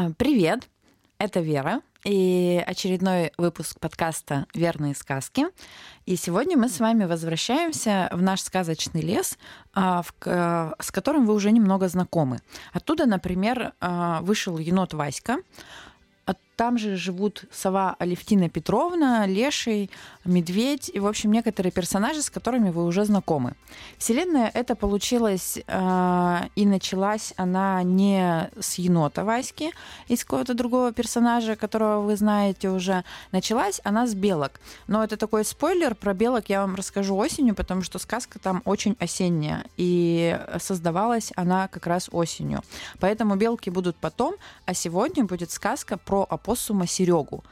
А, привет, это Вера и очередной выпуск подкаста «Верные сказки». И сегодня мы с вами возвращаемся в наш сказочный лес, а, с которым вы уже немного знакомы. Оттуда, например, а, вышел енот Васька, там же живут сова Алевтина Петровна, Леший, Медведь и, в общем, некоторые персонажи, с которыми вы уже знакомы. Вселенная это получилась э, и началась она не с енота Васьки, из какого-то другого персонажа, которого вы знаете уже. Началась она с белок. Но это такой спойлер, про белок я вам расскажу осенью, потому что сказка там очень осенняя, и создавалась она как раз осенью. Поэтому белки будут потом, а сегодня будет сказка про апостол опоссума Серегу.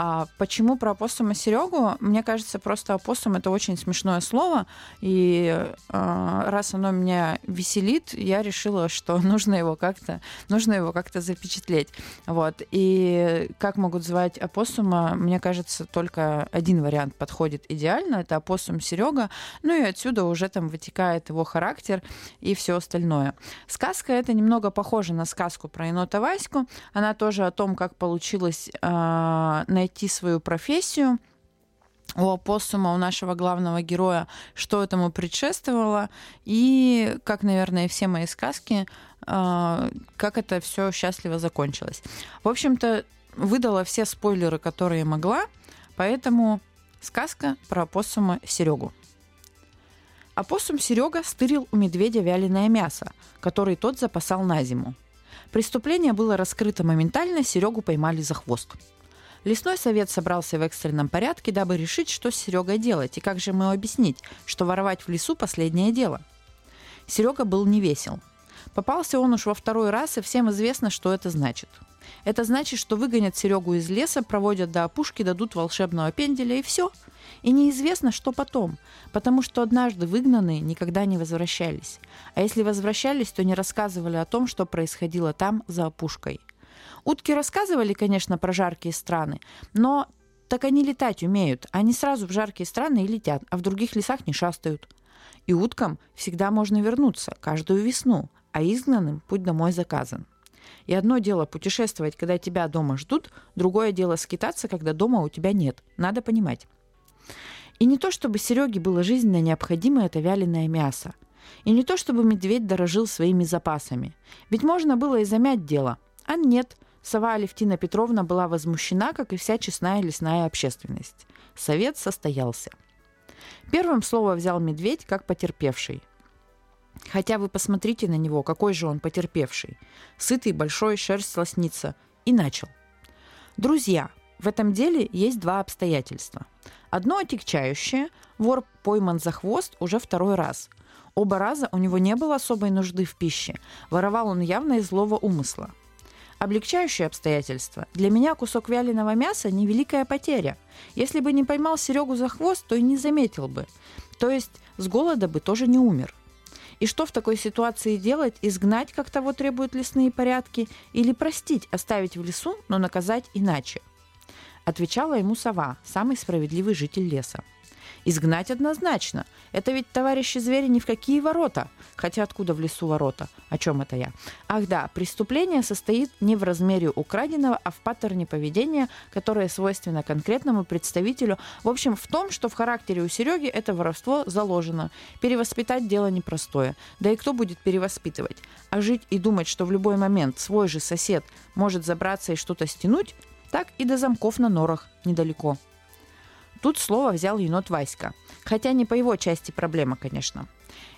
А почему про опоссума Серегу? Мне кажется, просто опоссум это очень смешное слово, и э, раз оно меня веселит, я решила, что нужно его как-то, нужно его как-то запечатлеть. Вот. И как могут звать опоссума, мне кажется, только один вариант подходит идеально, это опоссум Серега, ну и отсюда уже там вытекает его характер и все остальное. Сказка это немного похожа на сказку про енота Ваську, она тоже о том, как получилось э, найти найти свою профессию у опоссума, у нашего главного героя, что этому предшествовало, и, как, наверное, все мои сказки, а, как это все счастливо закончилось. В общем-то, выдала все спойлеры, которые могла, поэтому сказка про опоссума Серегу. Опоссум Серега стырил у медведя вяленое мясо, которое тот запасал на зиму. Преступление было раскрыто моментально, Серегу поймали за хвост. Лесной совет собрался в экстренном порядке, дабы решить, что с Серегой делать и как же ему объяснить, что воровать в лесу – последнее дело. Серега был не весел. Попался он уж во второй раз, и всем известно, что это значит. Это значит, что выгонят Серегу из леса, проводят до опушки, дадут волшебного пенделя и все. И неизвестно, что потом, потому что однажды выгнанные никогда не возвращались. А если возвращались, то не рассказывали о том, что происходило там, за опушкой. Утки рассказывали, конечно, про жаркие страны, но так они летать умеют. Они сразу в жаркие страны и летят, а в других лесах не шастают. И уткам всегда можно вернуться, каждую весну, а изгнанным путь домой заказан. И одно дело путешествовать, когда тебя дома ждут, другое дело скитаться, когда дома у тебя нет. Надо понимать. И не то, чтобы Сереге было жизненно необходимо это вяленое мясо. И не то, чтобы медведь дорожил своими запасами. Ведь можно было и замять дело. А нет – Сова Алевтина Петровна была возмущена, как и вся честная лесная общественность. Совет состоялся. Первым слово взял медведь, как потерпевший. Хотя вы посмотрите на него, какой же он потерпевший. Сытый, большой, шерсть лоснится. И начал. Друзья, в этом деле есть два обстоятельства. Одно отягчающее. Вор пойман за хвост уже второй раз. Оба раза у него не было особой нужды в пище. Воровал он явно из злого умысла. Облегчающее обстоятельство. Для меня кусок вяленого мяса – невеликая потеря. Если бы не поймал Серегу за хвост, то и не заметил бы. То есть с голода бы тоже не умер. И что в такой ситуации делать? Изгнать, как того требуют лесные порядки, или простить, оставить в лесу, но наказать иначе? Отвечала ему сова, самый справедливый житель леса. Изгнать однозначно. Это ведь, товарищи звери, ни в какие ворота. Хотя откуда в лесу ворота? О чем это я? Ах да, преступление состоит не в размере украденного, а в паттерне поведения, которое свойственно конкретному представителю. В общем, в том, что в характере у Сереги это воровство заложено. Перевоспитать дело непростое. Да и кто будет перевоспитывать? А жить и думать, что в любой момент свой же сосед может забраться и что-то стянуть, так и до замков на норах недалеко. Тут слово взял енот Васька. Хотя не по его части проблема, конечно.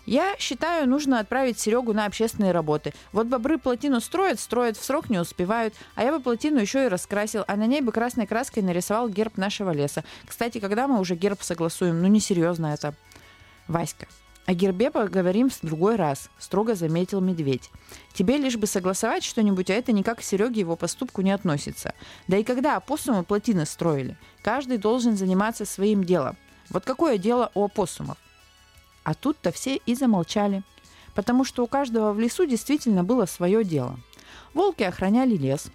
Я считаю, нужно отправить Серегу на общественные работы. Вот бобры плотину строят, строят в срок, не успевают. А я бы плотину еще и раскрасил, а на ней бы красной краской нарисовал герб нашего леса. Кстати, когда мы уже герб согласуем? Ну, несерьезно это. Васька, о гербе поговорим в другой раз, строго заметил медведь. Тебе лишь бы согласовать что-нибудь, а это никак к Сереге его поступку не относится. Да и когда опоссумы плотины строили, каждый должен заниматься своим делом. Вот какое дело у опоссумов? А тут-то все и замолчали, потому что у каждого в лесу действительно было свое дело. Волки охраняли лес,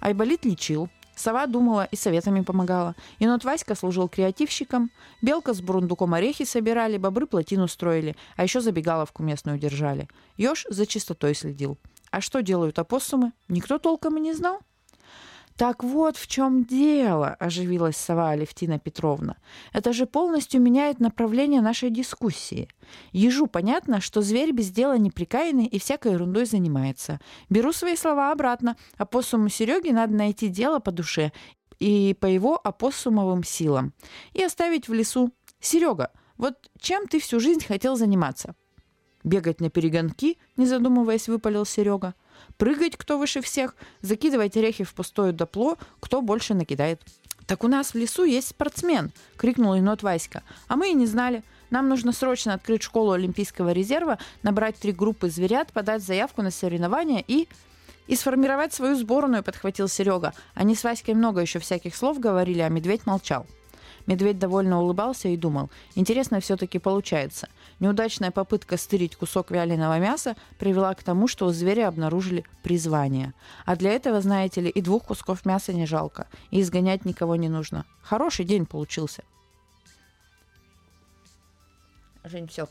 Айболит лечил, Сова думала и советами помогала. Енот Васька служил креативщиком. Белка с бурундуком орехи собирали, бобры плотину строили, а еще забегаловку местную держали. Ёж за чистотой следил. А что делают опоссумы? Никто толком и не знал. «Так вот в чем дело», – оживилась сова Алевтина Петровна. «Это же полностью меняет направление нашей дискуссии. Ежу понятно, что зверь без дела неприкаянный и всякой ерундой занимается. Беру свои слова обратно. Опоссуму Сереге надо найти дело по душе и по его опоссумовым силам. И оставить в лесу. Серега, вот чем ты всю жизнь хотел заниматься?» «Бегать на перегонки», – не задумываясь, выпалил Серега – Прыгать кто выше всех, закидывать орехи в пустое допло, кто больше накидает. «Так у нас в лесу есть спортсмен!» — крикнул енот Васька. «А мы и не знали. Нам нужно срочно открыть школу Олимпийского резерва, набрать три группы зверят, подать заявку на соревнования и...» «И сформировать свою сборную», — подхватил Серега. Они с Васькой много еще всяких слов говорили, а медведь молчал. Медведь довольно улыбался и думал, интересно все-таки получается. Неудачная попытка стырить кусок вяленого мяса привела к тому, что у зверя обнаружили призвание. А для этого, знаете ли, и двух кусков мяса не жалко, и изгонять никого не нужно. Хороший день получился. Жень, все,